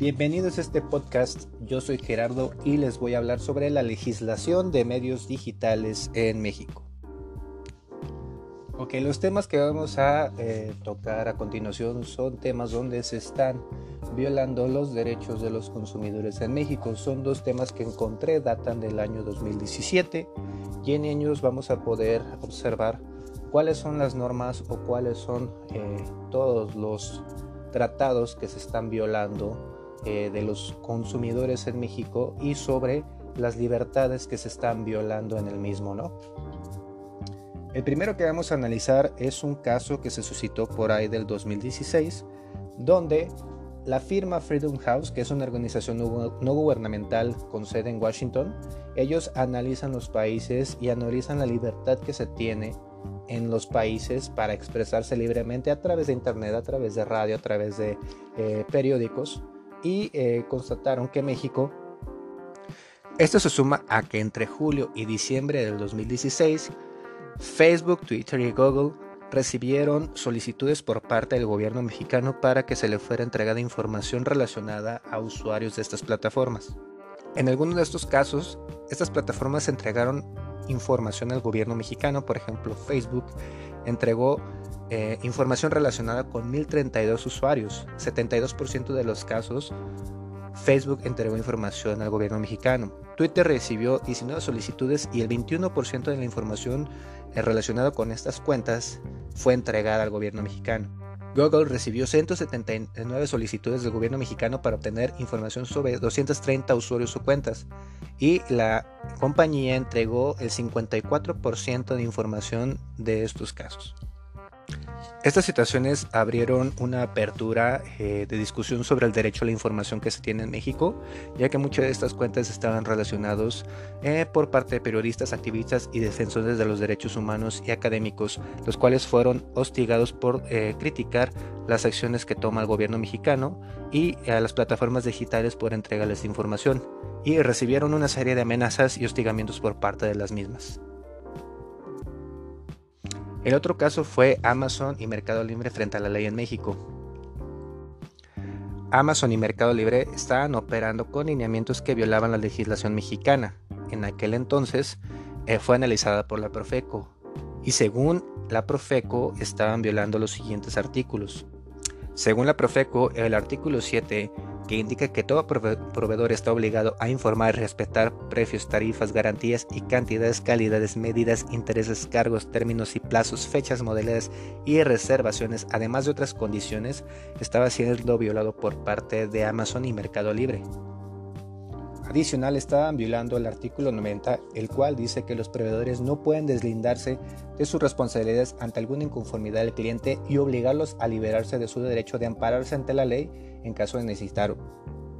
Bienvenidos a este podcast, yo soy Gerardo y les voy a hablar sobre la legislación de medios digitales en México. Ok, los temas que vamos a eh, tocar a continuación son temas donde se están violando los derechos de los consumidores en México. Son dos temas que encontré, datan del año 2017 y en ellos vamos a poder observar cuáles son las normas o cuáles son eh, todos los tratados que se están violando eh, de los consumidores en México y sobre las libertades que se están violando en el mismo, ¿no? El primero que vamos a analizar es un caso que se suscitó por ahí del 2016, donde la firma Freedom House, que es una organización no gubernamental con sede en Washington, ellos analizan los países y analizan la libertad que se tiene en los países para expresarse libremente a través de internet, a través de radio, a través de eh, periódicos y eh, constataron que México, esto se suma a que entre julio y diciembre del 2016, Facebook, Twitter y Google recibieron solicitudes por parte del gobierno mexicano para que se le fuera entregada información relacionada a usuarios de estas plataformas. En algunos de estos casos, estas plataformas entregaron información al gobierno mexicano, por ejemplo Facebook entregó eh, información relacionada con 1032 usuarios. 72% de los casos Facebook entregó información al gobierno mexicano. Twitter recibió 19 solicitudes y el 21% de la información eh, relacionada con estas cuentas fue entregada al gobierno mexicano. Google recibió 179 solicitudes del gobierno mexicano para obtener información sobre 230 usuarios o cuentas y la compañía entregó el 54% de información de estos casos. Estas situaciones abrieron una apertura eh, de discusión sobre el derecho a la información que se tiene en México, ya que muchas de estas cuentas estaban relacionados eh, por parte de periodistas, activistas y defensores de los derechos humanos y académicos, los cuales fueron hostigados por eh, criticar las acciones que toma el gobierno mexicano y a las plataformas digitales por entregarles información, y recibieron una serie de amenazas y hostigamientos por parte de las mismas. El otro caso fue Amazon y Mercado Libre frente a la ley en México. Amazon y Mercado Libre estaban operando con lineamientos que violaban la legislación mexicana. En aquel entonces eh, fue analizada por la Profeco y según la Profeco estaban violando los siguientes artículos. Según la Profeco, el artículo 7 que indica que todo proveedor está obligado a informar y respetar precios, tarifas, garantías y cantidades, calidades, medidas, intereses, cargos, términos y plazos, fechas, modalidades y reservaciones, además de otras condiciones, estaba siendo violado por parte de Amazon y Mercado Libre. Adicional, estaban violando el artículo 90, el cual dice que los proveedores no pueden deslindarse de sus responsabilidades ante alguna inconformidad del cliente y obligarlos a liberarse de su derecho de ampararse ante la ley en caso de necesitar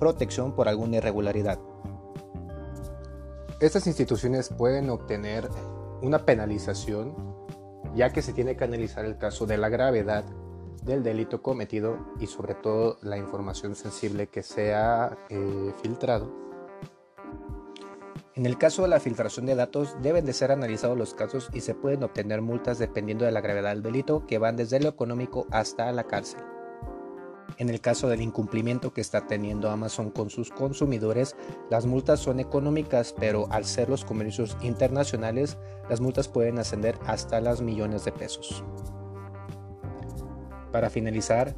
protección por alguna irregularidad. Estas instituciones pueden obtener una penalización ya que se tiene que analizar el caso de la gravedad del delito cometido y sobre todo la información sensible que se ha eh, filtrado en el caso de la filtración de datos, deben de ser analizados los casos y se pueden obtener multas dependiendo de la gravedad del delito, que van desde lo económico hasta la cárcel. En el caso del incumplimiento que está teniendo Amazon con sus consumidores, las multas son económicas, pero al ser los comercios internacionales, las multas pueden ascender hasta las millones de pesos. Para finalizar,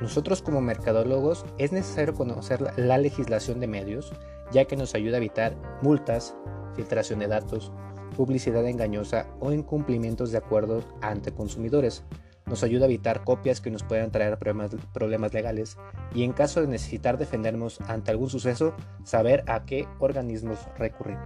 nosotros como mercadólogos es necesario conocer la legislación de medios, ya que nos ayuda a evitar multas, filtración de datos, publicidad engañosa o incumplimientos de acuerdos ante consumidores. Nos ayuda a evitar copias que nos puedan traer problemas, legales y en caso de necesitar defendernos ante algún suceso, saber a qué organismos recurrir.